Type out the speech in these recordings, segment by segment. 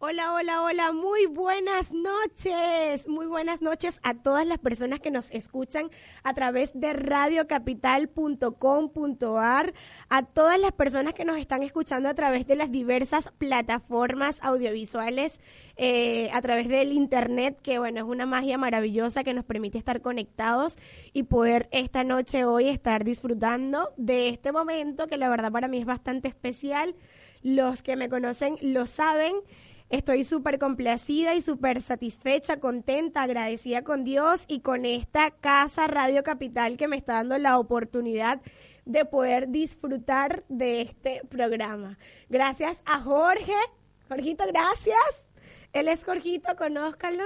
Hola, hola, hola, muy buenas noches, muy buenas noches a todas las personas que nos escuchan a través de radiocapital.com.ar, a todas las personas que nos están escuchando a través de las diversas plataformas audiovisuales, eh, a través del internet, que bueno, es una magia maravillosa que nos permite estar conectados y poder esta noche hoy estar disfrutando de este momento que la verdad para mí es bastante especial. Los que me conocen lo saben. Estoy súper complacida y súper satisfecha, contenta, agradecida con Dios y con esta casa Radio Capital que me está dando la oportunidad de poder disfrutar de este programa. Gracias a Jorge. Jorgito, gracias. Él es Jorgito, conózcalo.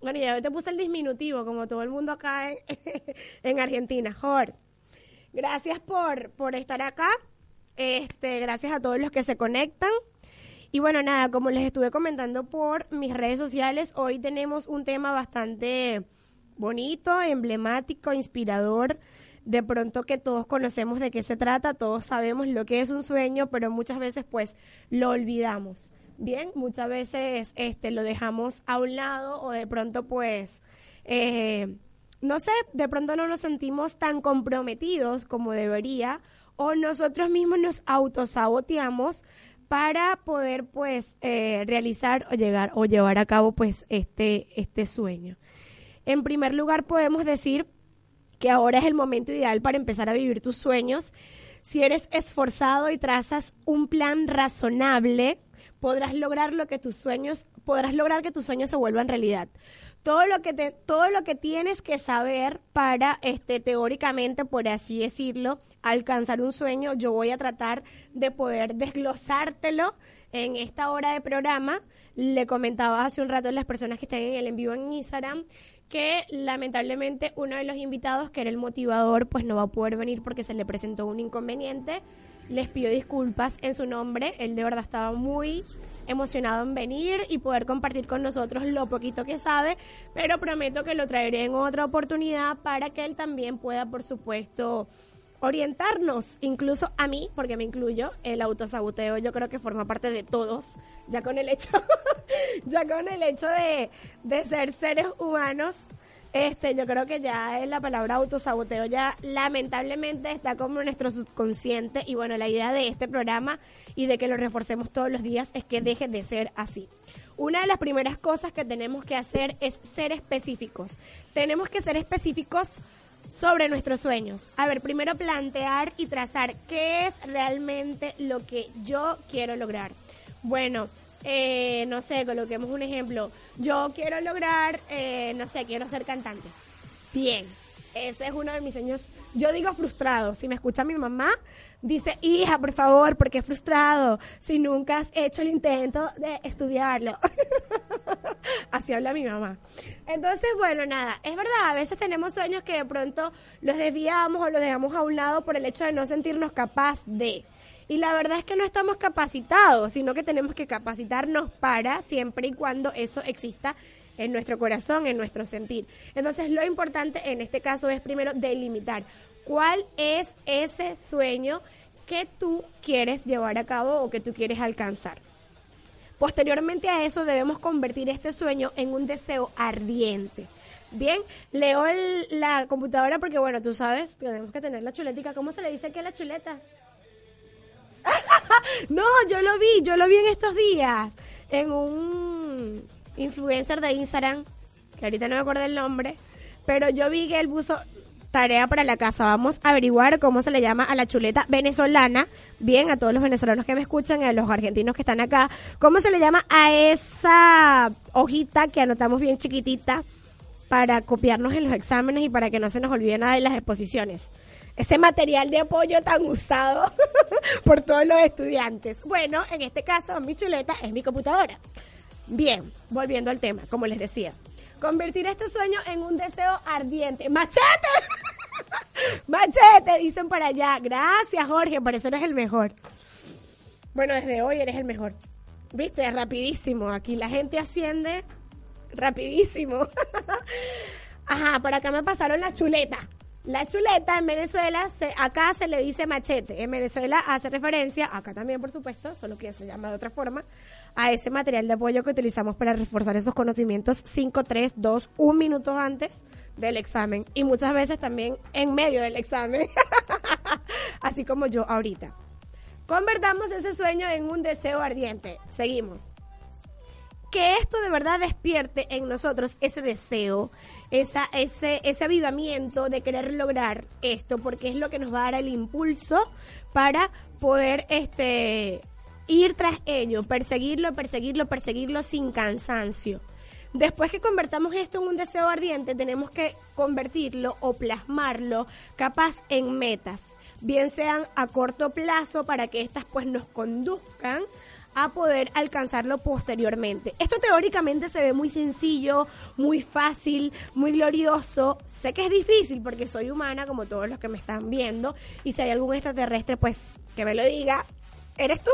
Bueno, ya te puse el disminutivo, como todo el mundo acá en, en Argentina. Jorge. Gracias por, por estar acá. Este, gracias a todos los que se conectan. Y bueno, nada, como les estuve comentando por mis redes sociales, hoy tenemos un tema bastante bonito, emblemático, inspirador. De pronto que todos conocemos de qué se trata, todos sabemos lo que es un sueño, pero muchas veces pues lo olvidamos. Bien, muchas veces este lo dejamos a un lado o de pronto pues eh, no sé, de pronto no nos sentimos tan comprometidos como debería o nosotros mismos nos autosaboteamos para poder pues eh, realizar o llegar o llevar a cabo pues este este sueño. En primer lugar podemos decir que ahora es el momento ideal para empezar a vivir tus sueños. Si eres esforzado y trazas un plan razonable, podrás lograr lo que tus sueños, podrás lograr que tus sueños se vuelvan realidad. Todo lo que te, todo lo que tienes que saber para este teóricamente, por así decirlo, alcanzar un sueño, yo voy a tratar de poder desglosártelo en esta hora de programa. Le comentaba hace un rato a las personas que están en el en vivo en Instagram que lamentablemente uno de los invitados, que era el motivador, pues no va a poder venir porque se le presentó un inconveniente. Les pido disculpas en su nombre. Él de verdad estaba muy emocionado en venir y poder compartir con nosotros lo poquito que sabe, pero prometo que lo traeré en otra oportunidad para que él también pueda, por supuesto, orientarnos, incluso a mí, porque me incluyo, el autosaboteo yo creo que forma parte de todos, ya con el hecho, ya con el hecho de, de ser seres humanos, este, yo creo que ya es la palabra autosaboteo ya lamentablemente está como nuestro subconsciente y bueno, la idea de este programa y de que lo reforcemos todos los días es que deje de ser así. Una de las primeras cosas que tenemos que hacer es ser específicos. Tenemos que ser específicos sobre nuestros sueños. A ver, primero plantear y trazar qué es realmente lo que yo quiero lograr. Bueno, eh, no sé, coloquemos un ejemplo. Yo quiero lograr, eh, no sé, quiero ser cantante. Bien, ese es uno de mis sueños. Yo digo frustrado. Si me escucha mi mamá, dice, hija, por favor, porque frustrado. Si nunca has hecho el intento de estudiarlo. Así habla mi mamá. Entonces, bueno, nada, es verdad, a veces tenemos sueños que de pronto los desviamos o los dejamos a un lado por el hecho de no sentirnos capaz de. Y la verdad es que no estamos capacitados, sino que tenemos que capacitarnos para siempre y cuando eso exista en nuestro corazón, en nuestro sentir. Entonces, lo importante en este caso es primero delimitar cuál es ese sueño que tú quieres llevar a cabo o que tú quieres alcanzar. Posteriormente a eso debemos convertir este sueño en un deseo ardiente. Bien, leo el- la computadora porque, bueno, tú sabes, tenemos que tener la chuletica. ¿Cómo se le dice que la chuleta? no, yo lo vi, yo lo vi en estos días en un influencer de Instagram, que ahorita no me acuerdo el nombre, pero yo vi que él puso tarea para la casa. Vamos a averiguar cómo se le llama a la chuleta venezolana. Bien, a todos los venezolanos que me escuchan a los argentinos que están acá, ¿cómo se le llama a esa hojita que anotamos bien chiquitita para copiarnos en los exámenes y para que no se nos olvide nada de las exposiciones? Ese material de apoyo tan usado por todos los estudiantes. Bueno, en este caso, mi chuleta es mi computadora. Bien, volviendo al tema, como les decía. Convertir este sueño en un deseo ardiente. ¡Machete! ¡Machete! Dicen por allá. Gracias, Jorge, por eso eres el mejor. Bueno, desde hoy eres el mejor. Viste, rapidísimo. Aquí la gente asciende rapidísimo. Ajá, por acá me pasaron la chuleta. La chuleta en Venezuela, se- acá se le dice machete. En Venezuela hace referencia, acá también por supuesto, solo que se llama de otra forma, a ese material de apoyo que utilizamos para reforzar esos conocimientos 5, 3, 2, 1 minutos antes del examen. Y muchas veces también en medio del examen. Así como yo ahorita. Convertamos ese sueño en un deseo ardiente. Seguimos que esto de verdad despierte en nosotros ese deseo, esa, ese, ese avivamiento de querer lograr esto, porque es lo que nos va a dar el impulso para poder este, ir tras ello, perseguirlo, perseguirlo, perseguirlo sin cansancio. Después que convertamos esto en un deseo ardiente, tenemos que convertirlo o plasmarlo capaz en metas, bien sean a corto plazo para que éstas pues nos conduzcan a poder alcanzarlo posteriormente. Esto teóricamente se ve muy sencillo, muy fácil, muy glorioso. Sé que es difícil porque soy humana como todos los que me están viendo y si hay algún extraterrestre pues que me lo diga, ¿eres tú?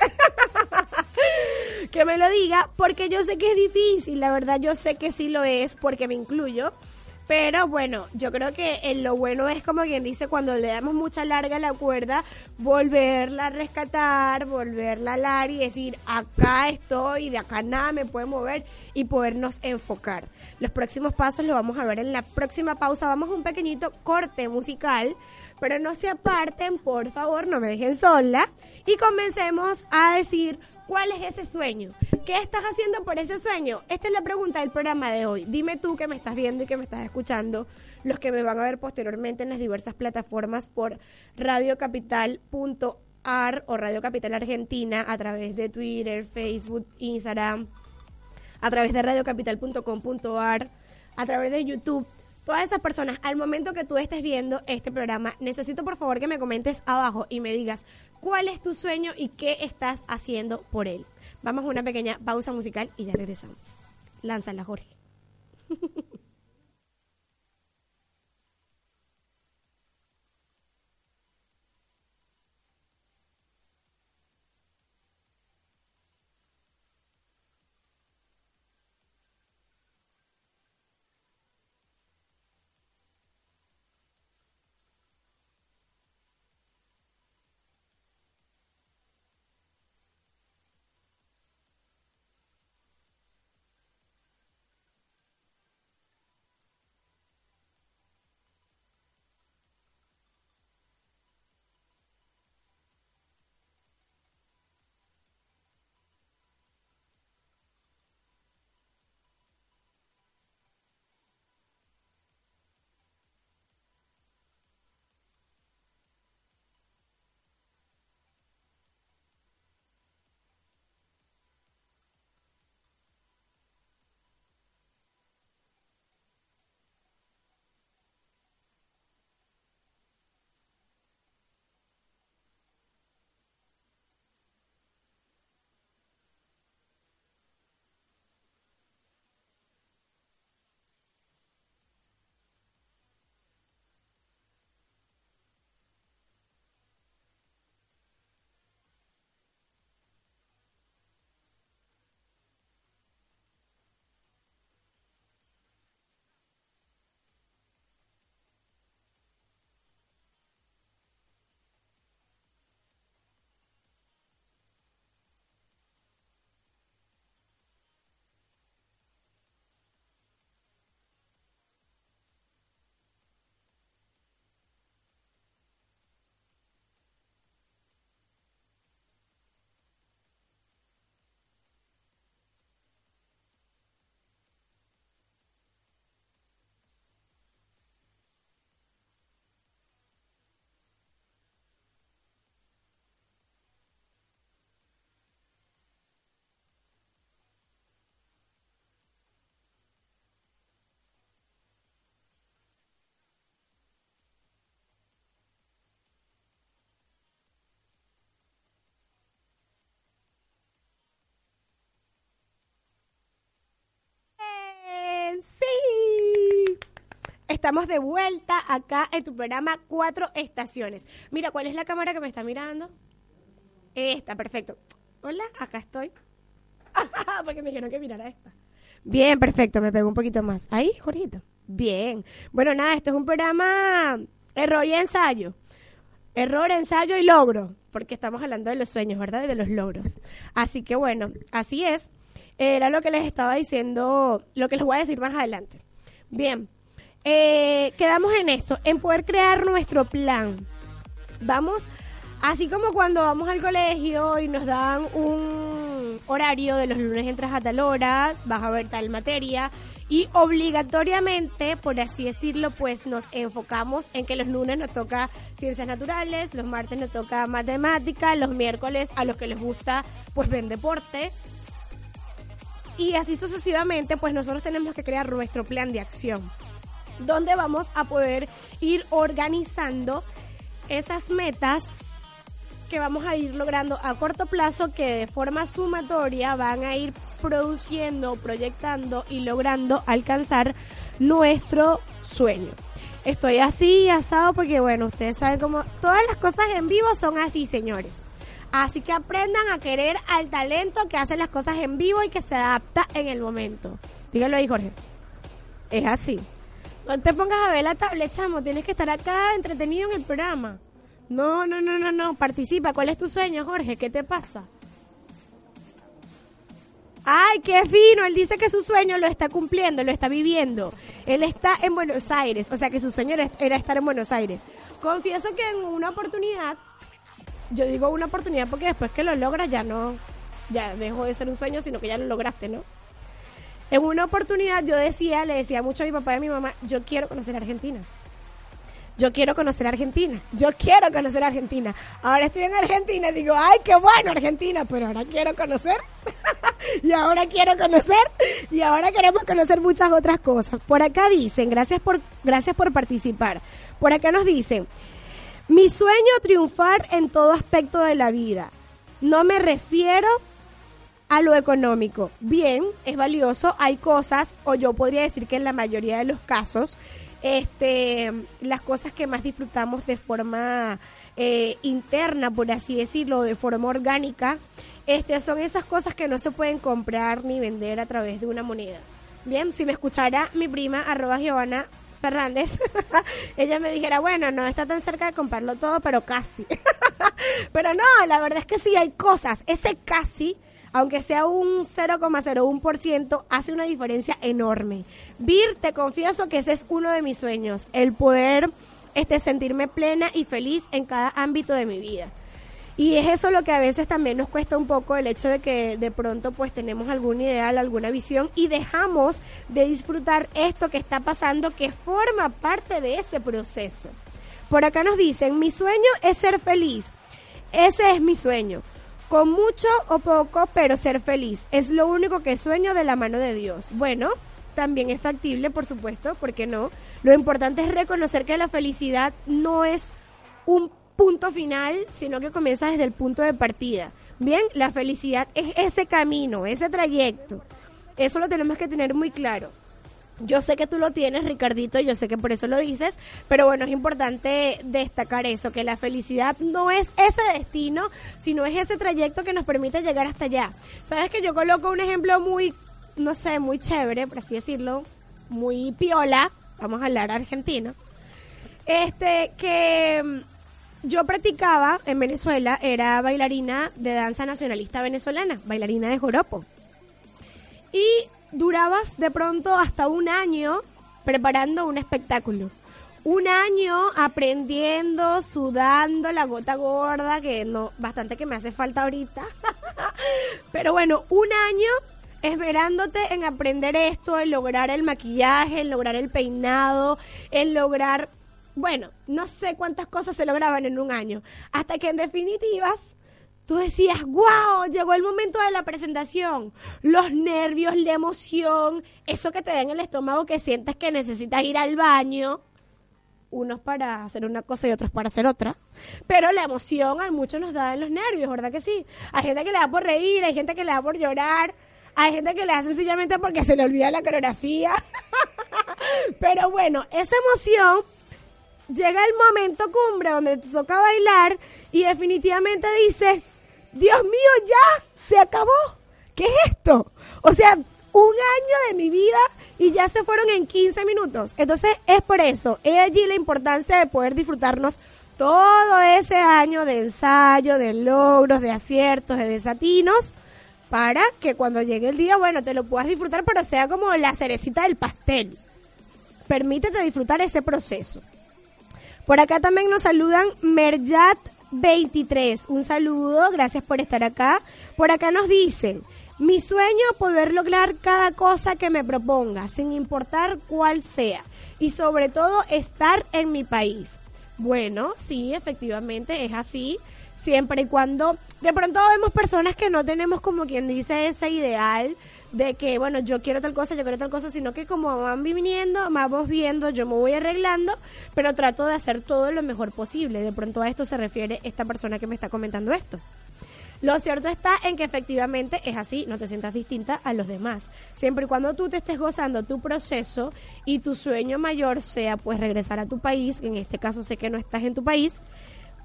que me lo diga, porque yo sé que es difícil, la verdad yo sé que sí lo es, porque me incluyo. Pero bueno, yo creo que en lo bueno es como quien dice, cuando le damos mucha larga a la cuerda, volverla a rescatar, volverla a alar y decir, acá estoy, de acá nada me puede mover y podernos enfocar. Los próximos pasos los vamos a ver en la próxima pausa. Vamos a un pequeñito corte musical, pero no se aparten, por favor, no me dejen sola. Y comencemos a decir ¿Cuál es ese sueño? ¿Qué estás haciendo por ese sueño? Esta es la pregunta del programa de hoy. Dime tú que me estás viendo y que me estás escuchando, los que me van a ver posteriormente en las diversas plataformas por radiocapital.ar o Radio Capital Argentina a través de Twitter, Facebook, Instagram, a través de radiocapital.com.ar, a través de YouTube. Todas esas personas, al momento que tú estés viendo este programa, necesito por favor que me comentes abajo y me digas cuál es tu sueño y qué estás haciendo por él. Vamos a una pequeña pausa musical y ya regresamos. Lánzala, Jorge. Estamos de vuelta acá en tu programa Cuatro Estaciones. Mira, ¿cuál es la cámara que me está mirando? Esta, perfecto. Hola, acá estoy. Porque me dijeron que mirara esta. Bien, perfecto, me pego un poquito más. Ahí, Jorgito. Bien. Bueno, nada, esto es un programa error y ensayo. Error, ensayo y logro, porque estamos hablando de los sueños, ¿verdad? Y de los logros. Así que bueno, así es. Era lo que les estaba diciendo, lo que les voy a decir más adelante. Bien, eh, quedamos en esto, en poder crear nuestro plan. Vamos, así como cuando vamos al colegio y nos dan un horario de los lunes entras a tal hora, vas a ver tal materia y obligatoriamente, por así decirlo, pues nos enfocamos en que los lunes nos toca ciencias naturales, los martes nos toca matemática, los miércoles a los que les gusta pues ven deporte. Y así sucesivamente, pues nosotros tenemos que crear nuestro plan de acción donde vamos a poder ir organizando esas metas que vamos a ir logrando a corto plazo que de forma sumatoria van a ir produciendo, proyectando y logrando alcanzar nuestro sueño. Estoy así asado porque bueno, ustedes saben cómo todas las cosas en vivo son así, señores. Así que aprendan a querer al talento que hace las cosas en vivo y que se adapta en el momento. Dígalo ahí, Jorge. Es así. No te pongas a ver la tablet, chamo. Tienes que estar acá entretenido en el programa. No, no, no, no, no. Participa. ¿Cuál es tu sueño, Jorge? ¿Qué te pasa? Ay, qué fino. Él dice que su sueño lo está cumpliendo, lo está viviendo. Él está en Buenos Aires. O sea, que su sueño era- estar en Buenos Aires. Confieso que en una oportunidad, yo digo una oportunidad porque después que lo logras ya no, ya dejó de ser un sueño, sino que ya lo lograste, ¿no? En una oportunidad yo decía, le decía mucho a mi papá y a mi mamá, yo quiero conocer Argentina. Yo quiero conocer Argentina. Yo quiero conocer Argentina. Ahora estoy en Argentina y digo, ay, qué bueno Argentina, pero ahora quiero conocer. y ahora quiero conocer. Y ahora queremos conocer muchas otras cosas. Por acá dicen, gracias por, gracias por participar. Por acá nos dicen, mi sueño triunfar en todo aspecto de la vida. No me refiero a lo económico. Bien, es valioso, hay cosas, o yo podría decir que en la mayoría de los casos, este, las cosas que más disfrutamos de forma eh, interna, por así decirlo, de forma orgánica, este, son esas cosas que no se pueden comprar ni vender a través de una moneda. Bien, si me escuchara mi prima, arroba Giovanna Fernández, ella me dijera, bueno, no está tan cerca de comprarlo todo, pero casi. pero no, la verdad es que sí hay cosas, ese casi aunque sea un 0,01%, hace una diferencia enorme. Vir, te confieso que ese es uno de mis sueños, el poder este, sentirme plena y feliz en cada ámbito de mi vida. Y es eso lo que a veces también nos cuesta un poco el hecho de que de pronto pues tenemos algún ideal, alguna visión y dejamos de disfrutar esto que está pasando que forma parte de ese proceso. Por acá nos dicen, mi sueño es ser feliz. Ese es mi sueño. Con mucho o poco, pero ser feliz. Es lo único que sueño de la mano de Dios. Bueno, también es factible, por supuesto, ¿por qué no? Lo importante es reconocer que la felicidad no es un punto final, sino que comienza desde el punto de partida. Bien, la felicidad es ese camino, ese trayecto. Eso lo tenemos que tener muy claro. Yo sé que tú lo tienes, Ricardito, yo sé que por eso lo dices, pero bueno, es importante destacar eso, que la felicidad no es ese destino, sino es ese trayecto que nos permite llegar hasta allá. Sabes que yo coloco un ejemplo muy, no sé, muy chévere, por así decirlo, muy piola, vamos a hablar argentino, este, que mm, yo practicaba en Venezuela, era bailarina de danza nacionalista venezolana, bailarina de joropo. Y durabas de pronto hasta un año preparando un espectáculo. Un año aprendiendo, sudando la gota gorda, que no, bastante que me hace falta ahorita. Pero bueno, un año esperándote en aprender esto, en lograr el maquillaje, en lograr el peinado, en lograr, bueno, no sé cuántas cosas se lograban en un año. Hasta que en definitivas tú decías, wow, llegó el momento de la presentación. Los nervios, la emoción, eso que te da en el estómago que sientes que necesitas ir al baño. Unos para hacer una cosa y otros para hacer otra. Pero la emoción a muchos nos da en los nervios, ¿verdad que sí? Hay gente que le da por reír, hay gente que le da por llorar, hay gente que le da sencillamente porque se le olvida la coreografía. Pero bueno, esa emoción llega el momento cumbre donde te toca bailar y definitivamente dices, Dios mío, ya se acabó. ¿Qué es esto? O sea, un año de mi vida y ya se fueron en 15 minutos. Entonces es por eso, es allí la importancia de poder disfrutarnos todo ese año de ensayo, de logros, de aciertos, de desatinos, para que cuando llegue el día, bueno, te lo puedas disfrutar, pero sea como la cerecita del pastel. Permítete disfrutar ese proceso. Por acá también nos saludan Merjat 23. Un saludo, gracias por estar acá. Por acá nos dicen, mi sueño poder lograr cada cosa que me proponga, sin importar cuál sea. Y sobre todo estar en mi país. Bueno, sí, efectivamente es así. Siempre y cuando de pronto vemos personas que no tenemos como quien dice ese ideal de que, bueno, yo quiero tal cosa, yo quiero tal cosa, sino que como van viniendo, vamos viendo, yo me voy arreglando, pero trato de hacer todo lo mejor posible. De pronto a esto se refiere esta persona que me está comentando esto. Lo cierto está en que efectivamente es así, no te sientas distinta a los demás. Siempre y cuando tú te estés gozando tu proceso y tu sueño mayor sea pues regresar a tu país, en este caso sé que no estás en tu país,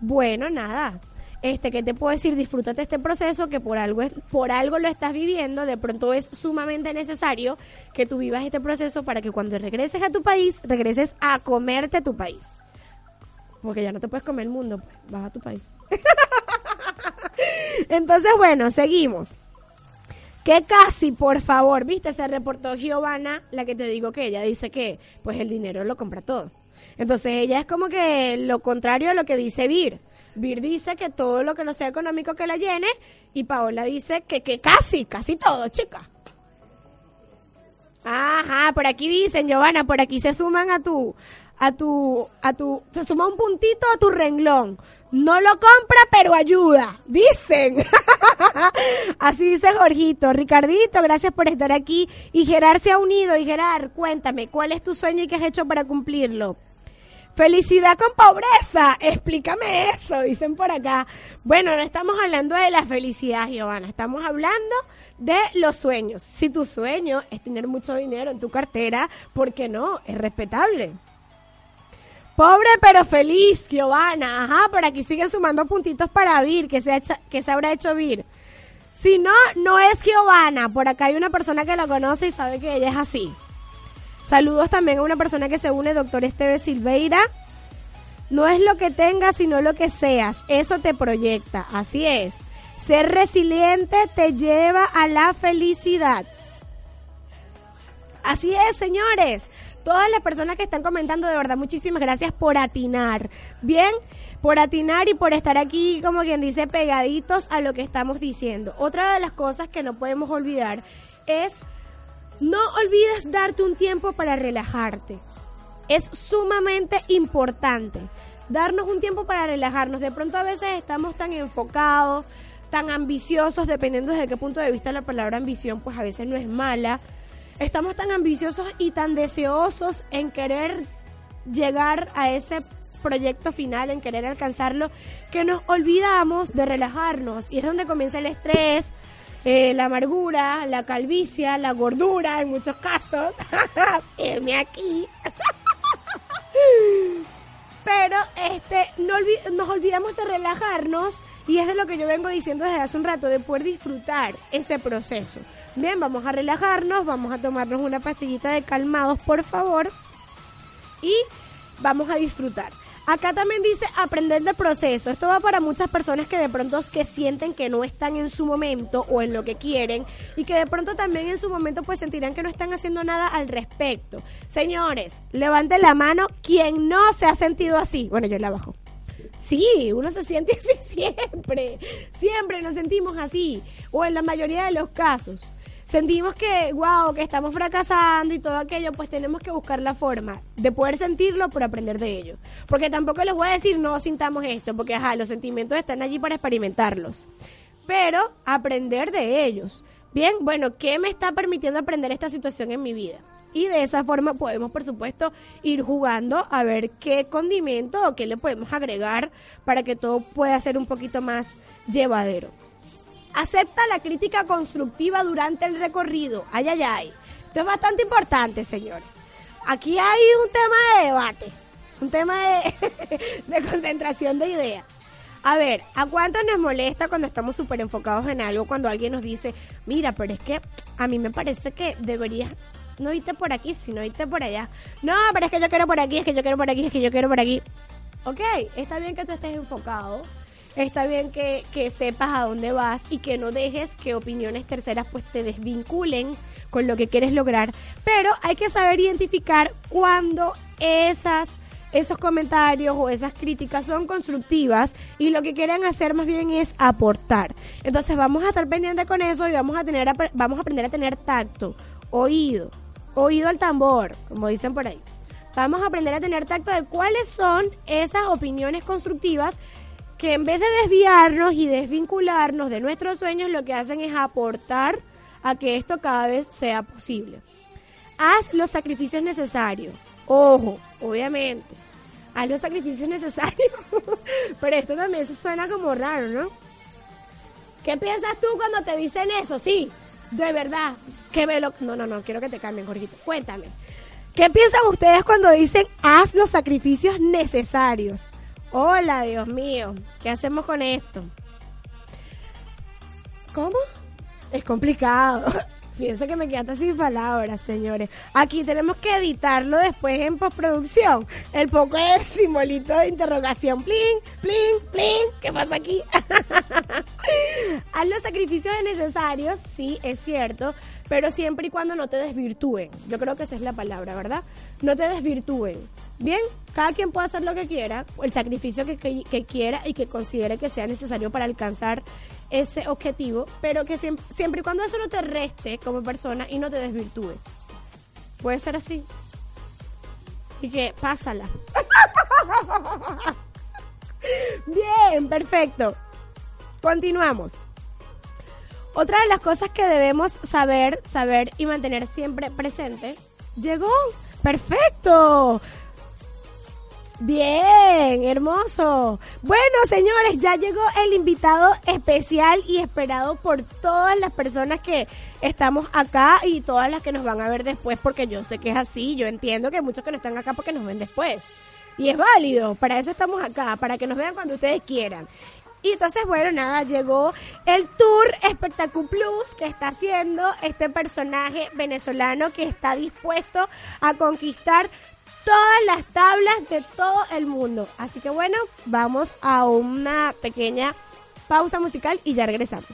bueno, nada. Este, que te puedo decir? Disfrútate este proceso que por algo es, por algo lo estás viviendo, de pronto es sumamente necesario que tú vivas este proceso para que cuando regreses a tu país, regreses a comerte tu país. Porque ya no te puedes comer el mundo, pues, vas a tu país. Entonces, bueno, seguimos. Que casi, por favor, viste, se reportó Giovanna, la que te digo que ella dice que pues el dinero lo compra todo. Entonces ella es como que lo contrario a lo que dice Vir. Vir dice que todo lo que no sea económico que la llene y Paola dice que, que casi, casi todo, chica. Ajá, por aquí dicen, Giovanna, por aquí se suman a tu, a tu, a tu, se suma un puntito a tu renglón. No lo compra, pero ayuda, dicen. Así dice Jorgito. Ricardito, gracias por estar aquí. Y Gerard se ha unido. Y Gerard, cuéntame, ¿cuál es tu sueño y qué has hecho para cumplirlo? Felicidad con pobreza. Explícame eso, dicen por acá. Bueno, no estamos hablando de la felicidad, Giovanna. Estamos hablando de los sueños. Si tu sueño es tener mucho dinero en tu cartera, ¿por qué no? Es respetable. Pobre pero feliz, Giovanna. Ajá, por aquí siguen sumando puntitos para Vir, que se, ha que se habrá hecho Vir. Si no, no es Giovanna. Por acá hay una persona que la conoce y sabe que ella es así. Saludos también a una persona que se une, doctor Esteve Silveira. No es lo que tengas, sino lo que seas. Eso te proyecta. Así es. Ser resiliente te lleva a la felicidad. Así es, señores. Todas las personas que están comentando, de verdad, muchísimas gracias por atinar. Bien, por atinar y por estar aquí, como quien dice, pegaditos a lo que estamos diciendo. Otra de las cosas que no podemos olvidar es no olvides darte un tiempo para relajarte. Es sumamente importante darnos un tiempo para relajarnos. De pronto a veces estamos tan enfocados, tan ambiciosos, dependiendo desde qué punto de vista la palabra ambición, pues a veces no es mala. Estamos tan ambiciosos y tan deseosos en querer llegar a ese proyecto final, en querer alcanzarlo, que nos olvidamos de relajarnos. Y es donde comienza el estrés, eh, la amargura, la calvicie, la gordura en muchos casos. Aquí. Pero este no nos olvidamos de relajarnos y es de lo que yo vengo diciendo desde hace un rato, de poder disfrutar ese proceso. Bien, vamos a relajarnos, vamos a tomarnos una pastillita de calmados, por favor, y vamos a disfrutar. Acá también dice aprender del proceso. Esto va para muchas personas que de pronto que sienten que no están en su momento o en lo que quieren y que de pronto también en su momento pues sentirán que no están haciendo nada al respecto. Señores, levanten la mano quien no se ha sentido así. Bueno, yo la bajo. Sí, uno se siente así siempre. Siempre nos sentimos así. O en la mayoría de los casos. Sentimos que, wow, que estamos fracasando y todo aquello, pues tenemos que buscar la forma de poder sentirlo por aprender de ello. Porque tampoco les voy a decir no sintamos esto, porque ajá, los sentimientos están allí para experimentarlos. Pero aprender de ellos. Bien, bueno, ¿qué me está permitiendo aprender esta situación en mi vida? Y de esa forma podemos, por supuesto, ir jugando a ver qué condimento o qué le podemos agregar para que todo pueda ser un poquito más llevadero. Acepta la crítica constructiva durante el recorrido. Ay, ay, ay. Esto es bastante importante, señores. aquí hay un tema de debate, un tema de, de concentración de ideas. A ver, ¿a cuánto nos molesta cuando estamos súper enfocados en algo? Cuando alguien nos dice, mira, pero es que a mí me parece que deberías no irte por aquí, sino irte por allá. No, pero es que yo quiero por aquí, es que yo quiero por aquí, es que yo quiero por aquí. Ok, está bien que tú estés enfocado, está bien que, que sepas a dónde vas y que no dejes que opiniones terceras pues te desvinculen con lo que quieres lograr, pero hay que saber identificar cuando esas esos comentarios o esas críticas son constructivas y lo que quieren hacer más bien es aportar. Entonces vamos a estar pendientes con eso y vamos a tener vamos a aprender a tener tacto, oído, oído al tambor, como dicen por ahí. Vamos a aprender a tener tacto de cuáles son esas opiniones constructivas que en vez de desviarnos y desvincularnos de nuestros sueños, lo que hacen es aportar a que esto cada vez sea posible. Haz los sacrificios necesarios. Ojo, obviamente. Haz los sacrificios necesarios. Pero esto también se suena como raro, ¿no? ¿Qué piensas tú cuando te dicen eso? Sí, de verdad. Que me lo... No, no, no, quiero que te cambien, Jorgito. Cuéntame. ¿Qué piensan ustedes cuando dicen haz los sacrificios necesarios? Hola, Dios mío. ¿Qué hacemos con esto? ¿Cómo? Es complicado. Fíjense que me quedaste sin palabras, señores. Aquí tenemos que editarlo después en postproducción. El poco de simbolito de interrogación. Plin, plin, plin. ¿Qué pasa aquí? Haz los sacrificios necesarios, sí, es cierto, pero siempre y cuando no te desvirtúen. Yo creo que esa es la palabra, ¿verdad? No te desvirtúen. Bien, cada quien puede hacer lo que quiera, el sacrificio que, que- quiera y que considere que sea necesario para alcanzar ese objetivo, pero que siempre, siempre y cuando eso no te reste como persona y no te desvirtúe. Puede ser así. Y que pásala. Bien, perfecto. Continuamos. Otra de las cosas que debemos saber, saber y mantener siempre presente, llegó. Perfecto. Bien, hermoso. Bueno, señores, ya llegó el invitado especial y esperado por todas las personas que estamos acá y todas las que nos van a ver después, porque yo sé que es así. Yo entiendo que hay muchos que no están acá porque nos ven después. Y es válido, para eso estamos acá, para que nos vean cuando ustedes quieran. Y entonces, bueno, nada, llegó el tour Espectacu Plus que está haciendo este personaje venezolano que está dispuesto a conquistar todas las tablas de todo el mundo. Así que bueno, vamos a una pequeña pausa musical y ya regresamos.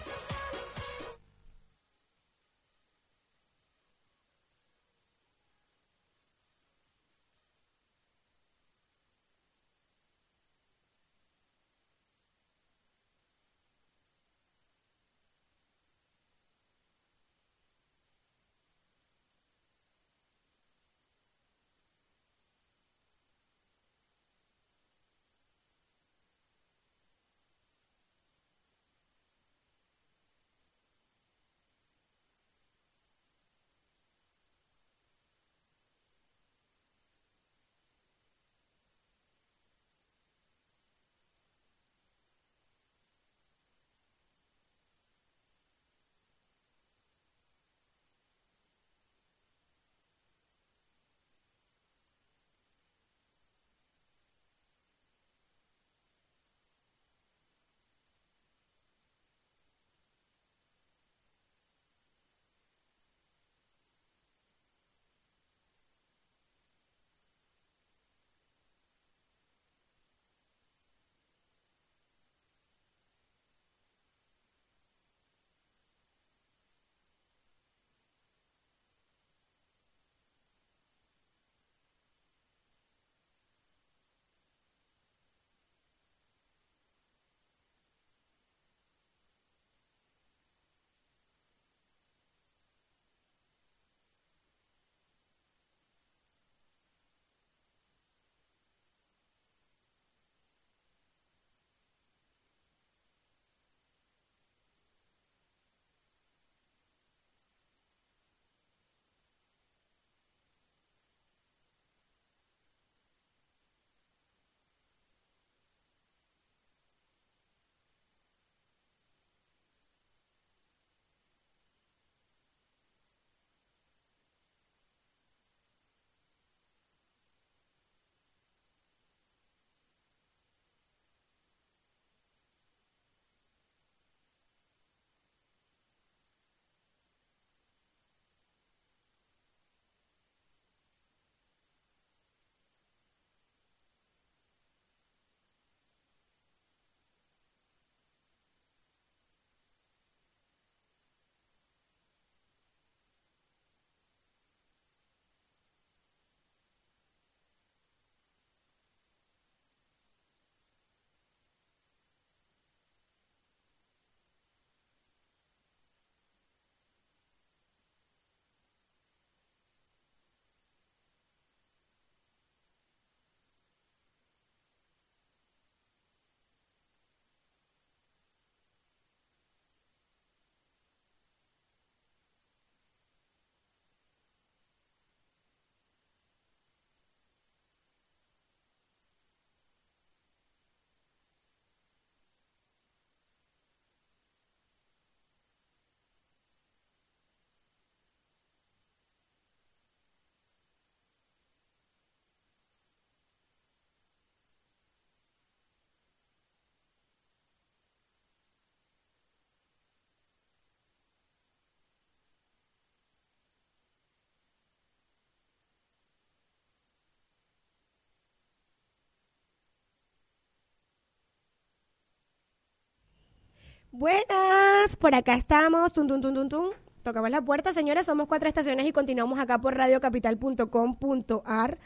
Buenas, por acá estamos. Tum, tum, tum, tum, tum. Tocamos la puerta, señores. Somos cuatro estaciones y continuamos acá por radiocapital.com.ar.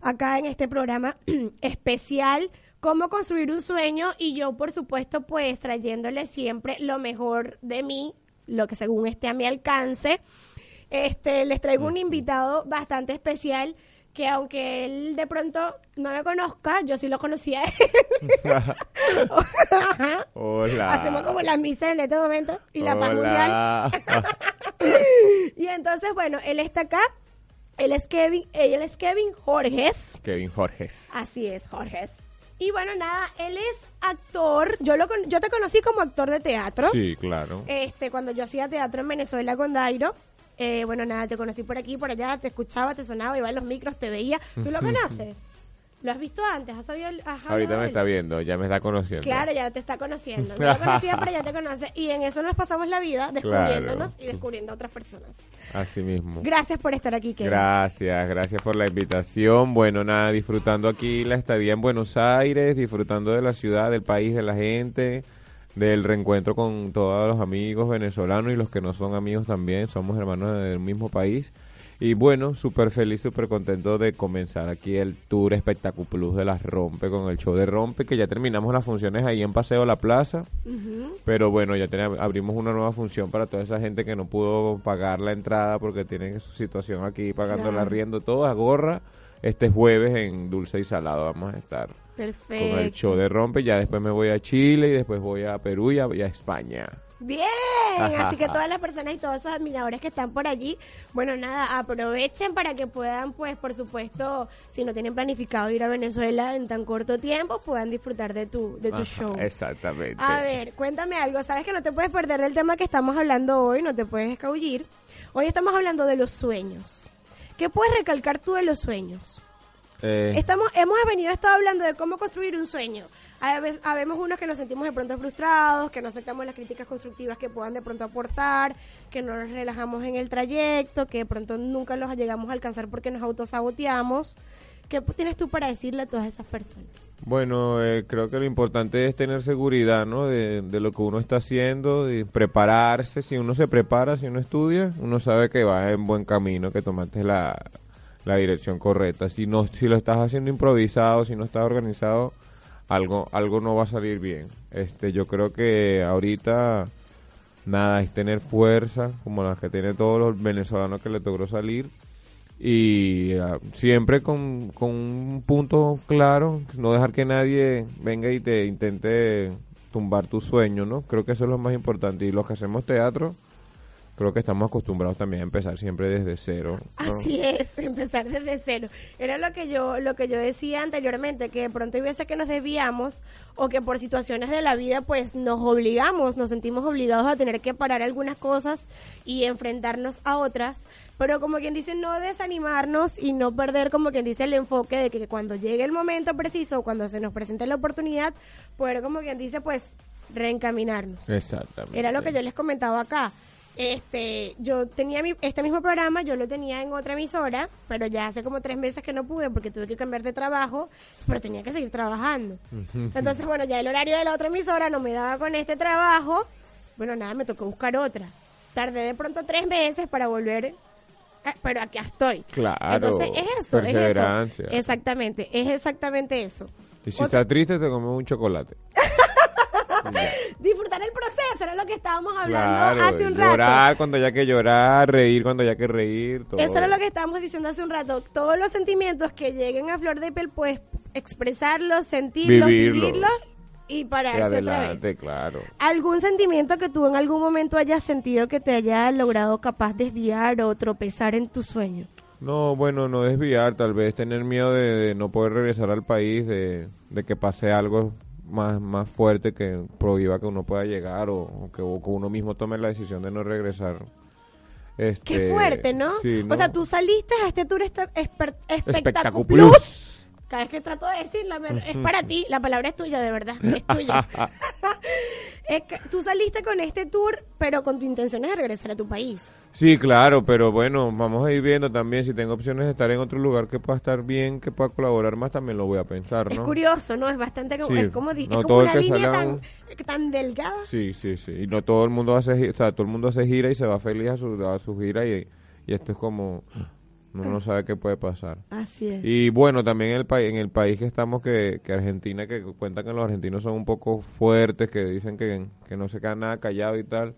Acá en este programa especial, cómo construir un sueño. Y yo, por supuesto, pues trayéndole siempre lo mejor de mí, lo que según esté a mi alcance. Este, les traigo un invitado bastante especial que aunque él de pronto no me conozca, yo sí lo conocía a él. Hola. Hacemos como la misa en este momento y la paz mundial. Y entonces, bueno, él está acá. Él es Kevin, él es Kevin Jorges. Kevin Jorges. Así es, Jorges. Y bueno, nada, él es actor. Yo lo yo te conocí como actor de teatro. Sí, claro. Este, cuando yo hacía teatro en Venezuela con Dairo. Eh, bueno, nada, te conocí por aquí, por allá, te escuchaba, te sonaba, iba a los micros, te veía. ¿Tú lo conoces? ¿Lo has visto antes? ¿Has sabido? el- has Ahorita me está viendo, ya me está conociendo. Claro, ya te está conociendo. No lo conocía, pero ya te conoce. Y en eso nos pasamos la vida descubriéndonos Claro. y descubriendo a otras personas. Así mismo. Gracias por estar aquí, Kevin. Gracias, gracias por la invitación. Bueno, nada, disfrutando aquí la estadía en Buenos Aires, disfrutando de la ciudad, del país, de la gente, del reencuentro con todos los amigos venezolanos y los que no son amigos también, somos hermanos del mismo país. Y bueno, súper feliz, súper contento de comenzar aquí el tour Espectacu Plus de las Rompe con el show de Rompe, que ya terminamos las funciones ahí en Paseo La Plaza. Pero bueno, ya tenemos, abrimos una nueva función para toda esa gente que no pudo pagar la entrada porque tiene su situación aquí pagando Claro. arriendo, todo a gorra. Este jueves en Dulce y Salado vamos a estar Perfecto. con el show de Rompe. Ya después me voy a Chile y después voy a Perú y a, y a España. Bien, así que todas las personas y todos esos admiradores que están por allí, bueno, nada, aprovechen para que puedan, pues, por supuesto, si no tienen planificado ir a Venezuela en tan corto tiempo, puedan disfrutar de tu, de tu Ajá, show. Exactamente. A ver, cuéntame algo. Sabes que no te puedes perder del tema que estamos hablando hoy, no te puedes escabullir. Hoy estamos hablando de los sueños. ¿Qué puedes recalcar tú de los sueños? Eh, Estamos, hemos venido estado hablando de cómo construir un sueño. Habemos unos que nos sentimos de pronto frustrados, que no aceptamos las críticas constructivas que puedan de pronto aportar, que no nos relajamos en el trayecto, que de pronto nunca los llegamos a alcanzar porque nos autosaboteamos. ¿Qué tienes tú para decirle a todas esas personas? Bueno, eh, creo que lo importante es tener seguridad, ¿no? De, de lo que uno está haciendo, de prepararse. Si uno se prepara, si uno estudia, uno sabe que va en buen camino, que tomaste la, la dirección correcta. Si no, si lo estás haciendo improvisado, si no estás organizado, algo, algo no va a salir bien. Este, yo creo que ahorita nada es tener fuerza, como la que tiene todos los venezolanos que le logró salir y ah, siempre con, con un punto claro, no dejar que nadie venga y te intente tumbar tu sueño, ¿no? Creo que eso es lo más importante. Y los que hacemos teatro, creo que estamos acostumbrados también a empezar siempre desde cero. ¿no? Así es, empezar desde cero. Era lo que yo lo que yo decía anteriormente, que de pronto hay veces que nos desviamos o que por situaciones de la vida pues nos obligamos, nos sentimos obligados a tener que parar algunas cosas y enfrentarnos a otras, pero como quien dice no desanimarnos y no perder como quien dice el enfoque de que cuando llegue el momento preciso, cuando se nos presente la oportunidad, poder como quien dice pues reencaminarnos. Exactamente. Era lo que yo les comentaba acá. Este, yo tenía mi, este mismo programa, yo lo tenía en otra emisora, pero ya hace como tres meses que no pude porque tuve que cambiar de trabajo, pero tenía que seguir trabajando. Entonces, bueno, ya el horario de la otra emisora no me daba con este trabajo. Bueno, nada, me tocó buscar otra. Tardé de pronto tres meses para volver, eh, pero aquí estoy. Claro, Entonces, es eso, es eso. Exactamente, es exactamente eso. Y si Otra- estás triste, te comes un chocolate. disfrutar el proceso, era lo que estábamos hablando Claro, hace un rato. llorar cuando haya que llorar, reír cuando haya que reír. Todo. Eso era lo que estábamos diciendo hace un rato. Todos los sentimientos que lleguen a flor de piel, pues expresarlos, sentirlos, Vivirlos. vivirlos y pararse otra vez. adelante, claro. ¿Algún sentimiento que tú en algún momento hayas sentido que te haya logrado capaz desviar o tropezar en tu sueño? No, bueno, no desviar, tal vez tener miedo de, de no poder regresar al país, de, de que pase algo más, más fuerte que prohíba que uno pueda llegar o, o que, o que uno mismo tome la decisión de no regresar. Este, Qué fuerte, ¿no? sí, O sea, tú saliste a este tour esta- esper- Espectacu Espectacu Plus. Cada vez que trato de decirla, es para ti, la palabra es tuya, de verdad, es tuya. Eh, tú saliste con este tour, pero con tu intención es de regresar a tu país. Sí, claro, pero bueno, vamos a ir viendo también si tengo opciones de estar en otro lugar que pueda estar bien, que pueda colaborar más, también lo voy a pensar, Es ¿no? curioso, ¿no? Es bastante como, Sí, es como, di- no es como una que línea tan, tan delgada. Sí, sí, sí. Y no todo el mundo hace, o sea, todo el mundo hace gira y se va feliz a su, a su gira y, y esto es como, uno no sabe qué puede pasar. Así es. Y bueno, también en el, país en el país que estamos, que, que Argentina, que cuentan que los argentinos son un poco fuertes, que dicen que, que no se quedan nada callados y tal.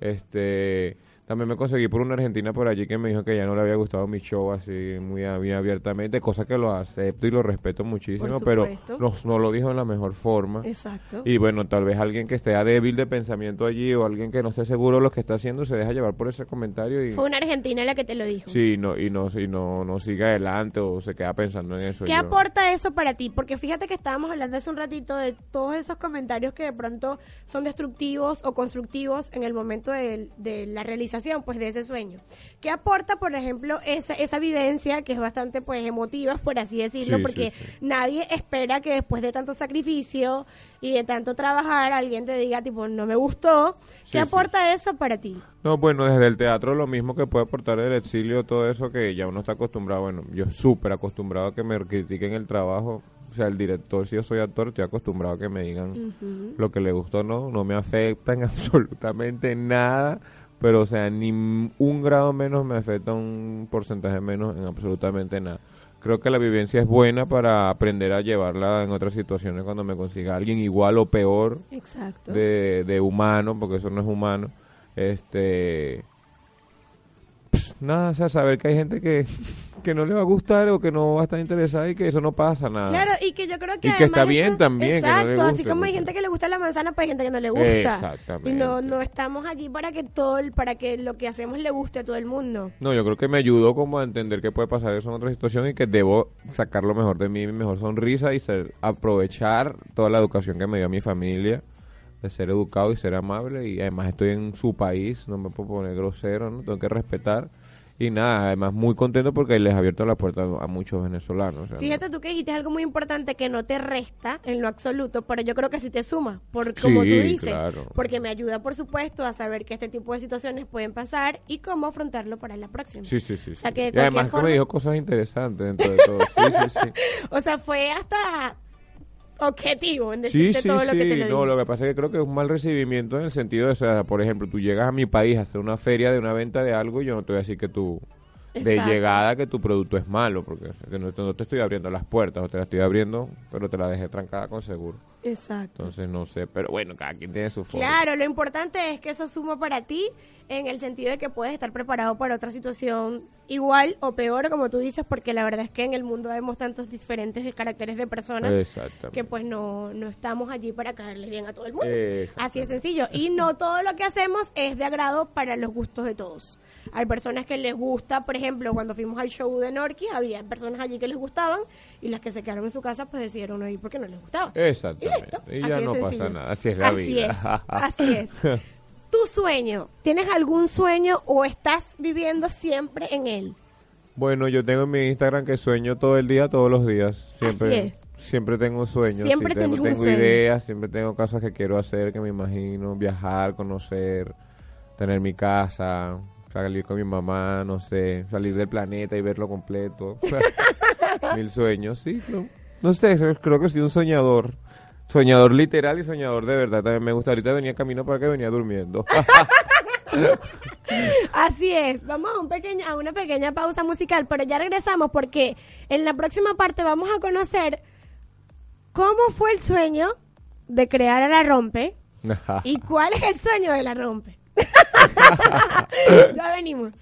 Este, también me conseguí por una argentina por allí que me dijo que ya no le había gustado mi show así muy, abiertamente, cosa que lo acepto y lo respeto muchísimo, pero supuesto. no, no lo dijo en la mejor forma. Exacto. Y bueno, tal vez alguien que esté débil de pensamiento allí o alguien que no esté seguro de lo que está haciendo se deja llevar por ese comentario y... Fue una argentina la que te lo dijo. Sí, no, y no, y no, no sigue adelante o se queda pensando en eso. ¿Qué Yo- aporta eso para ti? Porque fíjate que estábamos hablando hace un ratito de todos esos comentarios que de pronto son destructivos o constructivos en el momento de, de la realización pues de ese sueño. ¿Qué aporta, por ejemplo, esa, esa vivencia que es bastante pues emotiva, por así decirlo? Sí, porque sí, sí. nadie espera que después de tanto sacrificio y de tanto trabajar alguien te diga tipo no me gustó. ¿Qué aporta eso para ti? No, bueno, desde el teatro lo mismo que puede aportar el exilio, todo eso que ya uno está acostumbrado. Bueno, yo súper acostumbrado a que me critiquen el trabajo. O sea, el director, si yo soy actor, estoy acostumbrado a que me digan lo que le gustó o no. No me afecta en absolutamente nada. Pero, o sea, ni un grado menos me afecta un porcentaje menos en absolutamente nada. Creo que la vivencia es buena para aprender a llevarla en otras situaciones cuando me consiga alguien igual o peor Exacto. de, de humano, porque eso no es humano. Este. pues, nada, o sea, saber que hay gente que, que no le va a gustar o que no va a estar interesada y que eso no pasa nada. Claro, y que yo creo que Y que está bien eso- también, que no le Exacto, así como hay gente que le gusta la manzana, pues hay gente que no le gusta. Exactamente. Y no, no estamos allí para que todo, para que lo que hacemos le guste a todo el mundo. No, yo creo que me ayudó como a entender que puede pasar eso en otra situación y que debo sacar lo mejor de mí, mi mejor sonrisa y ser, aprovechar toda la educación que me dio mi familia, de ser educado y ser amable y además estoy en su país, no me puedo poner grosero, ¿no? Tengo que respetar y nada, además muy contento porque les ha abierto la puerta a muchos venezolanos. o sea, Fíjate tú que dijiste algo muy importante que no te resta en lo absoluto, pero yo creo que sí te suma, por como Sí, tú dices, claro. porque me ayuda, por supuesto, a saber que este tipo de situaciones pueden pasar y cómo afrontarlo para la próxima. Sí, sí, sí. O sea, sí. que de y además que forma- me dijo cosas interesantes dentro de todo. Sí, sí, sí. O sea, fue hasta objetivo en Sí, decirte sí, todo lo que te sí. lo No, digo. lo que pasa es que creo que es un mal recibimiento en el sentido de, o sea, por ejemplo, tú llegas a mi país a hacer una feria de una venta de algo y yo no te voy a decir que tú, de Exacto. llegada, que tu producto es malo, porque que no, no te estoy abriendo las puertas, o te las estoy abriendo, pero te la dejé trancada con seguro. Exacto. Entonces, no sé, pero bueno, cada quien tiene su forma. Claro, lo importante es que eso suma para ti en el sentido de que puedes estar preparado para otra situación igual o peor, como tú dices, porque la verdad es que en el mundo vemos tantos diferentes caracteres de personas que pues no, no estamos allí para caerle bien a todo el mundo. Así de sencillo. Y no todo lo que hacemos es de agrado para los gustos de todos. Hay personas que les gusta, por ejemplo, cuando fuimos al show de Norquis, había personas allí que les gustaban y las que se quedaron en su casa pues decidieron no ir porque no les gustaba. Exactamente. Y ya no sencillo. pasa nada. Así es la Así vida. es, así es. Tu sueño, ¿tienes algún sueño o estás viviendo siempre en él? Bueno, yo tengo en mi Instagram que sueño todo el día, todos los días. Siempre, Así siempre tengo sueños. Siempre sí, tengo, sueño. ideas, siempre tengo cosas que quiero hacer, que me imagino, viajar, conocer, tener mi casa, salir con mi mamá, no sé, salir del planeta y verlo completo. Mil sueños, sí. No, no sé, creo que soy un soñador. Soñador literal y soñador de verdad. También me gusta. Ahorita venía camino para que venía durmiendo. Así es, vamos a, un pequeño, a una pequeña pausa musical, pero ya regresamos porque en la próxima parte vamos a conocer cómo fue el sueño de crear a la rompe y cuál es el sueño de la rompe. ya venimos.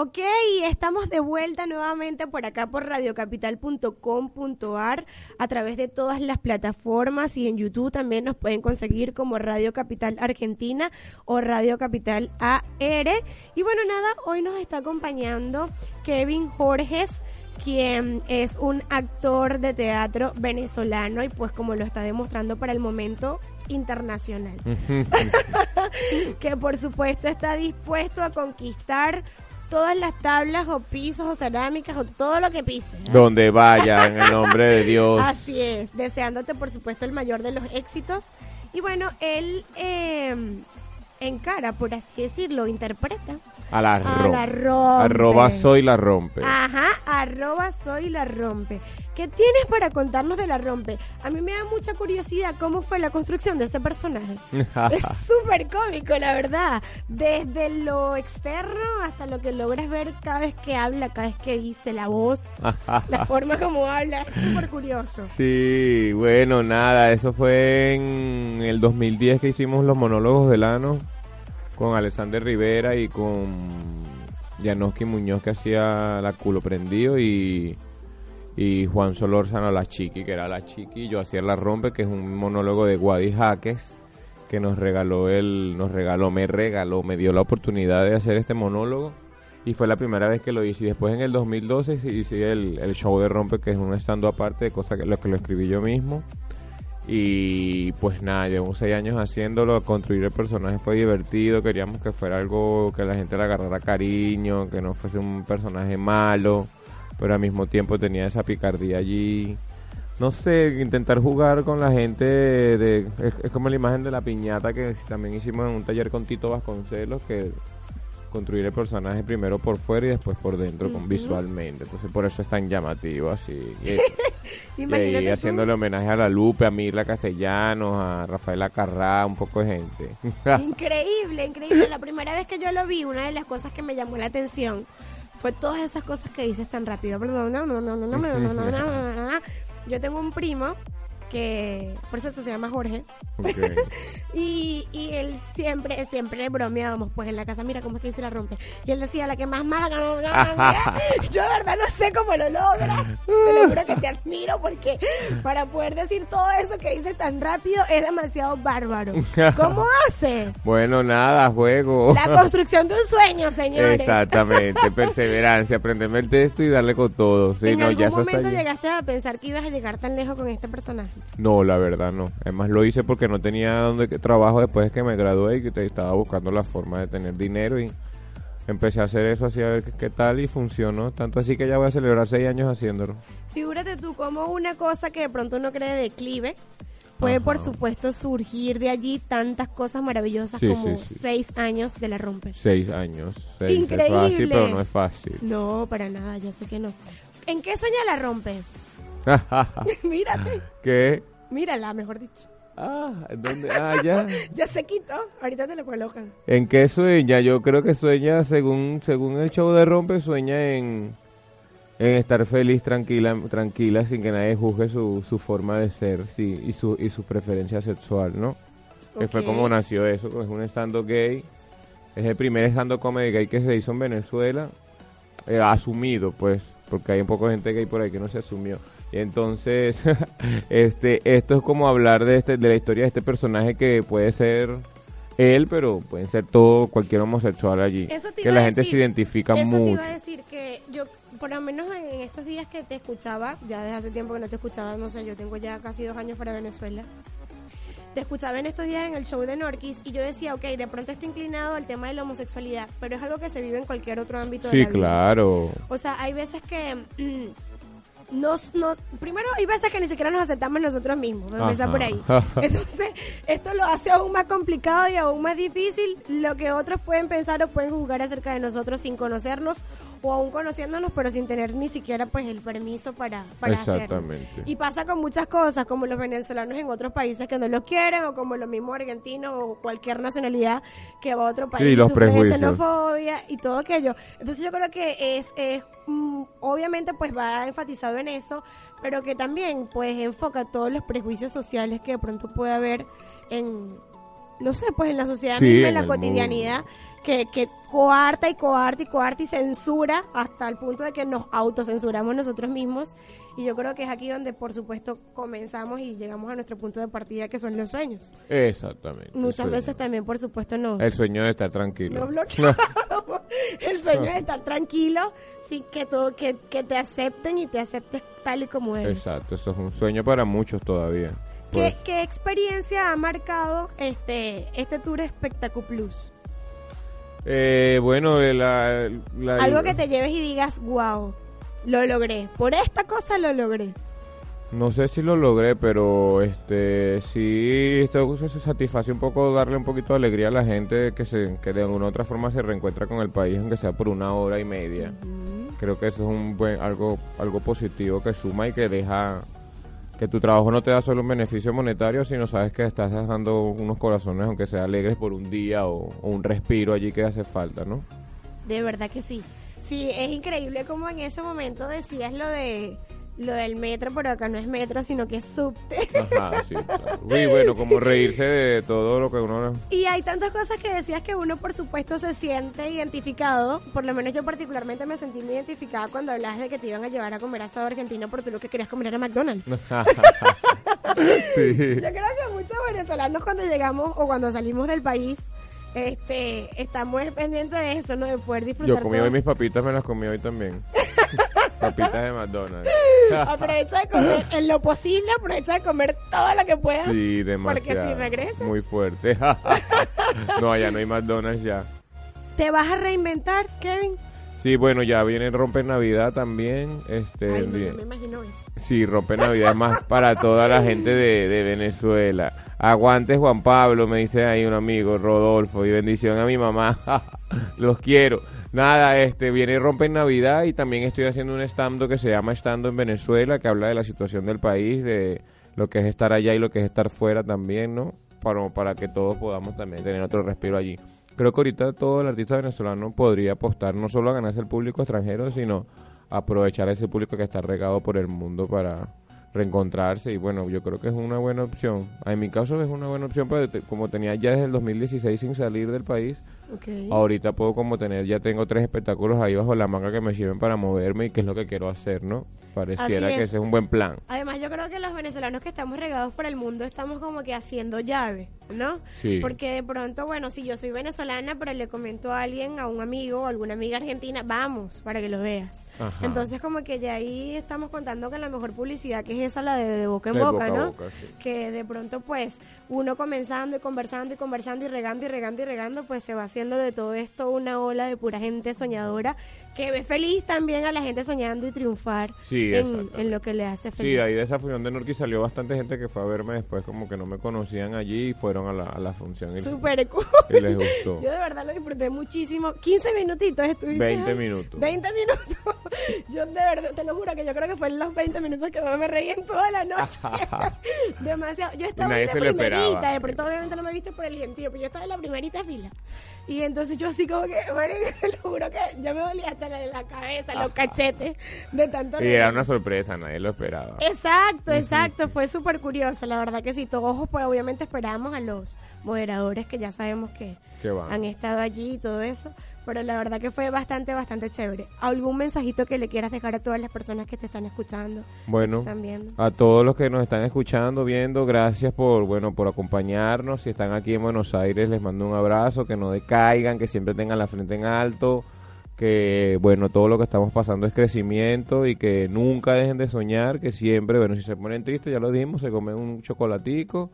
Ok, estamos de vuelta nuevamente por acá por radiocapital.com.ar a través de todas las plataformas y en YouTube también nos pueden conseguir como Radio Capital Argentina o Radio Capital AR. Y bueno, nada, hoy nos está acompañando Kevin Jorges quien es un actor de teatro venezolano y pues como lo está demostrando para el momento internacional. que por supuesto está dispuesto a conquistar todas las tablas o pisos o cerámicas o todo lo que pise. ¿eh? Donde vaya, en el nombre de Dios. Así es, deseándote por supuesto el mayor de los éxitos. Y bueno, él eh, encara, por así decirlo, interpreta A la, a la rompe. Arroba soy la rompe. Ajá, arroba soy la rompe. ¿Qué tienes para contarnos de la rompe? A mí me da mucha curiosidad cómo fue la construcción de ese personaje. es súper cómico, la verdad. Desde lo externo hasta lo que logras ver cada vez que habla, cada vez que dice la voz, la forma como habla. Es súper curioso. Sí, bueno, nada, eso fue en el 2010 que hicimos los monólogos del ano con Alexander Rivera y con Janoski Muñoz que hacía la culo prendido y, y Juan Solórzano la chiqui, que era la chiqui, yo hacía la rompe, que es un monólogo de Wadi Jaques que nos regaló él, nos regaló, me regaló, me dio la oportunidad de hacer este monólogo y fue la primera vez que lo hice. Y después en el 2012 sí hice el, el show de Rompe, que es un estando aparte de cosas que lo que lo escribí yo mismo. Y pues nada, llevo seis años haciéndolo, construir el personaje fue divertido, queríamos que fuera algo que la gente le agarrara cariño, que no fuese un personaje malo, pero al mismo tiempo tenía esa picardía allí. No sé, intentar jugar con la gente, de, es, es como la imagen de la piñata que también hicimos en un taller con Tito Vasconcelos, que construir el personaje primero por fuera y después por dentro, con visualmente. Entonces por eso es tan llamativo así. Y, y ahí haciéndole homenaje a la Lupe, a Mirla Castellanos, a Rafaela Carrá, un poco de gente. Increíble, increíble. La primera vez que yo lo vi, una de las cosas que me llamó la atención fue todas esas cosas que dices tan rápido. Yo tengo un primo que, por cierto, se llama Jorge. Ok. Y, y él siempre, siempre bromeábamos, pues en la casa, mira cómo es que dice la rompe. Y él decía, la que más mala. Yo de verdad no sé cómo lo logras. Te lo juro que te admiro porque para poder decir todo eso que dices tan rápido es demasiado bárbaro. ¿Cómo haces? Bueno, nada, juego. La construcción de un sueño, señores. Exactamente, perseverancia, aprenderme el texto y darle con todo. Sí, ¿En no, algún ya momento llegaste a pensar que ibas a llegar tan lejos con este personaje? No, la verdad no. Además lo hice porque no tenía donde trabajo después de que me gradué y que estaba buscando la forma de tener dinero y empecé a hacer eso así a ver qué, qué tal y funcionó. Tanto así que ya voy a celebrar seis años haciéndolo. Figúrate tú como una cosa que de pronto uno cree declive puede Ajá. por supuesto surgir de allí tantas cosas maravillosas Sí, como sí, sí. seis años de la rompe. Seis años. Seis. Es Increíble. fácil, pero no es fácil. No, para nada, yo sé que no. ¿En qué sueña la rompe? Mírate, ¿Qué? mírala, mejor dicho. Ah, ¿dónde? Ah, ya. Ya se quitó, ahorita te lo colocan. ¿En qué sueña? Yo creo que sueña, según según el show de Rompe, sueña en, en estar feliz, tranquila, tranquila, sin que nadie juzgue su, su forma de ser sí, y, su, y su preferencia sexual, ¿no? Que fue como nació eso, es un stand gay. Es el primer stand comedy gay que se hizo en Venezuela, eh, asumido, pues, porque hay un poco de gente gay por ahí que no se asumió. Entonces, este, esto es como hablar de este, de la historia de este personaje que puede ser él, pero pueden ser todo, cualquier homosexual allí. Eso te que iba la a gente decir. se identifica Eso te mucho. iba a decir que yo, por lo menos en estos días que te escuchaba, ya desde hace tiempo que no te escuchaba, no sé, yo tengo ya casi dos años fuera de Venezuela. Te escuchaba en estos días en el show de Norquis y yo decía, ok, de pronto está inclinado al tema de la homosexualidad, pero es algo que se vive en cualquier otro ámbito de Sí, la vida. claro. O sea, hay veces que nos, no, primero hay veces que ni siquiera nos aceptamos nosotros mismos, empezar por ahí. Entonces, esto lo hace aún más complicado y aún más difícil lo que otros pueden pensar o pueden juzgar acerca de nosotros sin conocernos o aún conociéndonos, pero sin tener ni siquiera pues el permiso para, para hacerlo. Exactamente. Y pasa con muchas cosas, como los venezolanos en otros países que no los quieren, o como los mismos argentinos o cualquier nacionalidad que va a otro país Sí, y los prejuicios. xenofobia y todo aquello. Entonces yo creo que es, es mm, obviamente pues va enfatizado en eso, pero que también pues enfoca todos los prejuicios sociales que de pronto puede haber en, no sé, pues en la sociedad Sí, misma, en en la mundo. Que, que coarta y coarta y coarta y censura hasta el punto de que nos autocensuramos nosotros mismos. Y yo creo que es aquí donde, por supuesto, comenzamos y llegamos a nuestro punto de partida, que son los sueños. Exactamente. Muchas veces también, por supuesto, nos, El sueño de estar tranquilo. nos bloqueamos. El sueño es estar tranquilo, sin que, todo, que, que te acepten y te aceptes tal y como eres. Exacto, eso es un sueño para muchos todavía. ¿Qué, Pues, qué experiencia ha marcado este, este Tour Spectacu Plus? Eh, bueno, eh, la, la- Algo que te lleves y digas, wow, lo logré. Por esta cosa lo logré. No sé si lo logré, pero este sí esto se se satisface un poco darle un poquito de alegría a la gente que se que de alguna u otra forma se reencuentra con el país aunque sea por una hora y media. Creo que eso es un buen algo algo positivo que suma y que deja que tu trabajo no te da solo un beneficio monetario, sino sabes que estás dejando unos corazones aunque sea alegres por un día o, o un respiro allí que hace falta, ¿no? De verdad que sí. Sí, es increíble como en ese momento decías lo de lo del metro, pero acá no es metro, sino que es subte. Ajá, sí, claro. Uy, bueno, como reírse de todo lo que uno Y hay tantas cosas que decías que uno, por supuesto, se siente identificado. Por lo menos yo particularmente me sentí muy identificada cuando hablas de que te iban a llevar a comer asado argentino porque tú lo que querías comer era McDonald's. sí. Yo creo que muchos venezolanos cuando llegamos o cuando salimos del país, este, estamos pendientes de eso, ¿no? De poder disfrutar. Yo comí hoy mis papitas, me las comí hoy también. papitas de McDonald's. Aprovecha de comer, en lo posible, aprovecha de comer todo lo que puedas. sí, demasiado. Porque si regresas, Muy fuerte. no, allá no hay McDonald's ya. ¿te vas a reinventar, Kevin? Sí, bueno, ya viene Rompe Navidad también. Este, Ay, el no, día- no me imagino eso. Sí, Rompe Navidad más para toda la gente de, de Venezuela. Aguante Juan Pablo, me dice ahí un amigo, Rodolfo, y bendición a mi mamá. Los quiero. Nada, este viene Rompe Navidad y también estoy haciendo un stand que se llama Estando en Venezuela, que habla de la situación del país, de lo que es estar allá y lo que es estar fuera también, ¿no? Para, para que todos podamos también tener otro respiro allí. Creo que ahorita todo el artista venezolano podría apostar no solo a ganarse el público extranjero, sino aprovechar a ese público que está regado por el mundo para reencontrarse y bueno, yo creo que es una buena opción. En mi caso es una buena opción, pero como tenía ya desde el 2016 sin salir del país, Okay. ahorita puedo como tener, ya tengo tres espectáculos ahí bajo la manga que me sirven para moverme y que es lo que quiero hacer, ¿no? Pareciera que es. ese es un buen plan. Además, yo creo que los venezolanos que estamos regados por el mundo estamos como que haciendo llave, ¿no? Sí. Porque de pronto, bueno, si yo soy venezolana, pero le comento a alguien, a un amigo o alguna amiga argentina, vamos, para que lo veas. Ajá. Entonces, como que ya ahí estamos contando con la mejor publicidad, que es esa, la de, de boca en De boca, ¿no? boca, sí. Que de pronto, pues, uno comenzando y conversando y conversando y regando y regando y regando, pues se va haciendo de todo esto una ola de pura gente soñadora que ve feliz también a la gente soñando y triunfar Sí, en, en lo que le hace feliz. Sí, ahí de esa función de Norqui salió bastante gente que fue a verme después como que no me conocían allí y fueron a la, a la función y, Súper cool. y les gustó. Yo de verdad lo disfruté muchísimo. 15 minutitos estuviste. 20 ahí. minutos. 20 minutos. Yo de verdad, te lo juro que yo creo que fueron los 20 minutos que más me reí en toda la noche. Demasiado. Yo estaba en la primerita, de pronto obviamente no me viste por el gentío, pero yo estaba en la primerita fila. Y entonces yo así como que, te lo juro que yo me dolía hasta la, la cabeza, los cachetes, de tanto Y era una sorpresa, nadie lo esperaba. Exacto, exacto, fue súper curioso, la verdad que sí, todos pues obviamente esperamos a los moderadores que ya sabemos que Que han estado allí y todo eso, pero la verdad que fue bastante, bastante chévere. ¿Algún mensajito que le quieras dejar a todas las personas que te están escuchando, Bueno, están viendo? a todos los que nos están escuchando, viendo, gracias por, bueno, por acompañarnos. Si están aquí en Buenos Aires, les mando un abrazo, que no decaigan, que siempre tengan la frente en alto, que, bueno, todo lo que estamos pasando es crecimiento y que nunca dejen de soñar, que siempre, bueno, si se ponen tristes, ya lo dijimos, se comen un chocolatico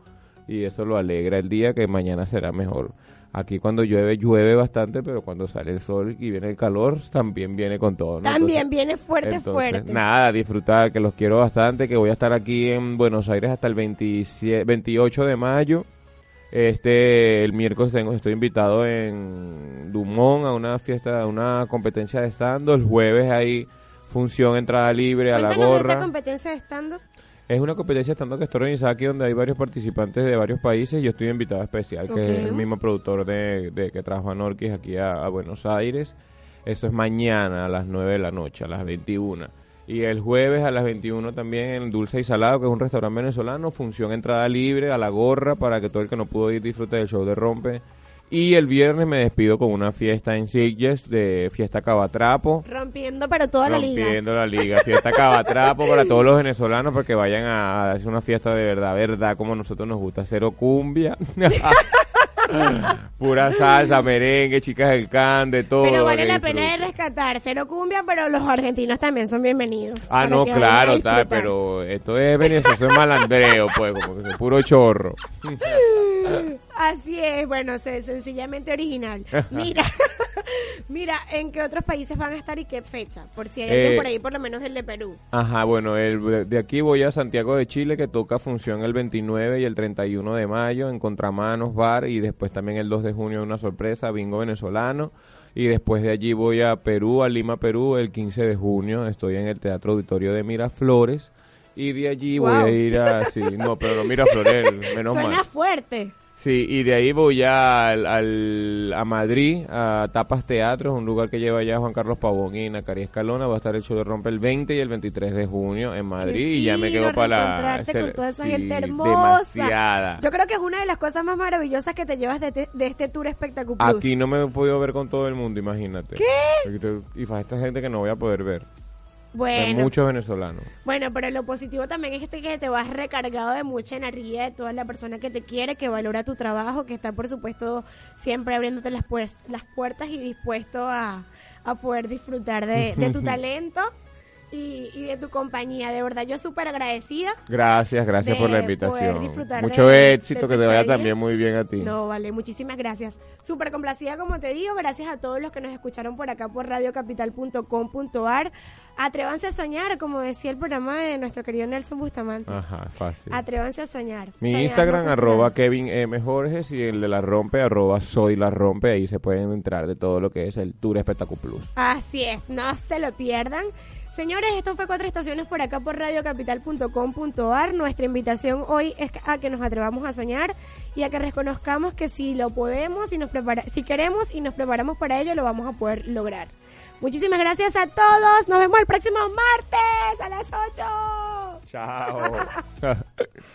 y eso lo alegra el día, que mañana será mejor. Aquí cuando llueve, llueve bastante, pero cuando sale el sol y viene el calor, también viene con todo. ¿no? También Entonces- viene fuerte, entonces, fuerte. Nada, disfrutar, que los quiero bastante, que voy a estar aquí en Buenos Aires hasta el 27 28 de mayo. Este, el miércoles tengo, estoy invitado en Dumont a una fiesta, a una competencia de stand. El jueves hay función entrada libre a la de esa gorra. competencia de stand Es una competencia de stand que está organizada aquí donde hay varios participantes de varios países. Yo estoy invitado especial, que es el mismo productor de, de que trajo a Norquis aquí a, a Buenos Aires. Eso es mañana a las 9 de la noche, a las 21. Y el jueves a las 21 también en Dulce y Salado, que es un restaurante venezolano, función entrada libre a la gorra para que todo el que no pudo ir disfrute del show de Rompe. Y el viernes me despido con una fiesta en Sitges de Fiesta Cabatrapo. Rompiendo, pero toda la liga. Rompiendo la liga. Fiesta Cabatrapo para todos los venezolanos porque vayan a hacer una fiesta de verdad, verdad, como a nosotros nos gusta. Cero cumbia. Pura salsa, merengue, chicas del can, de todo. Pero vale la pena de rescatar. Cero cumbia, pero los argentinos también son bienvenidos. Ah, para no, a claro, tal, pero esto es Venezuela, es malandreo, pues, como que es puro chorro. Así es, bueno, se- sencillamente original. Mira, mira, ¿en qué otros países van a estar y qué fecha? Por si hay alguien Eh, por ahí, por lo menos el de Perú. Ajá, bueno, el, de aquí voy a Santiago de Chile, que toca función el 29 y el 31 de mayo en Contramanos Bar, y después también el 2 de junio una sorpresa, bingo venezolano. Y después de allí voy a Perú, a Lima, Perú, el 15 de junio. Estoy en el Teatro Auditorio de Miraflores. Y de allí voy a ir a... Sí, no, pero no Miraflores, menos Suena mal. fuerte. Sí, y de ahí voy ya al, al- a Madrid, a Tapas Teatro, un lugar que lleva ya Juan Carlos Pavón y Nacari Escalona. Va a estar el show de Rompe el 20 y el 23 de junio en Madrid. Qué y ya me quedo para la... con toda esa sí, gente hermosa. Demasiada. Yo creo que es una de las cosas más maravillosas que te llevas de, te- de este tour espectacular. Aquí no me he podido ver con todo el mundo, imagínate. ¿Qué? Y para esta gente que no voy a poder ver. Bueno, muchos venezolanos. bueno, pero lo positivo también es este que te vas recargado de mucha energía de toda la persona que te quiere, que valora tu trabajo, que está por supuesto siempre abriéndote las, puer- las puertas y dispuesto a, a poder disfrutar de, de tu talento y, y de tu compañía. De verdad, yo súper agradecida. Gracias, gracias por la invitación. Mucho de- éxito, de que te vaya taller. también muy bien a ti. No, vale, muchísimas gracias. Súper complacida, como te digo, gracias a todos los que nos escucharon por acá por radiocapital.com.ar. Atrévanse a soñar, como decía el programa de nuestro querido Nelson Bustamante. Ajá, fácil. Atrévanse a soñar. Mi Instagram, arroba. Kevin M. Jorges y el de la rompe, arroba soy la rompe. Ahí se pueden entrar de todo lo que es el Tour Espectacular Plus. Así es, no se lo pierdan. Señores, esto fue Cuatro Estaciones por acá por radiocapital.com.ar. Nuestra invitación hoy es a que nos atrevamos a soñar y a que reconozcamos que si lo podemos, y nos prepara si queremos y nos preparamos para ello, lo vamos a poder lograr. Muchísimas gracias a todos. Nos vemos el próximo martes a las 8. Chao.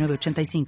906985.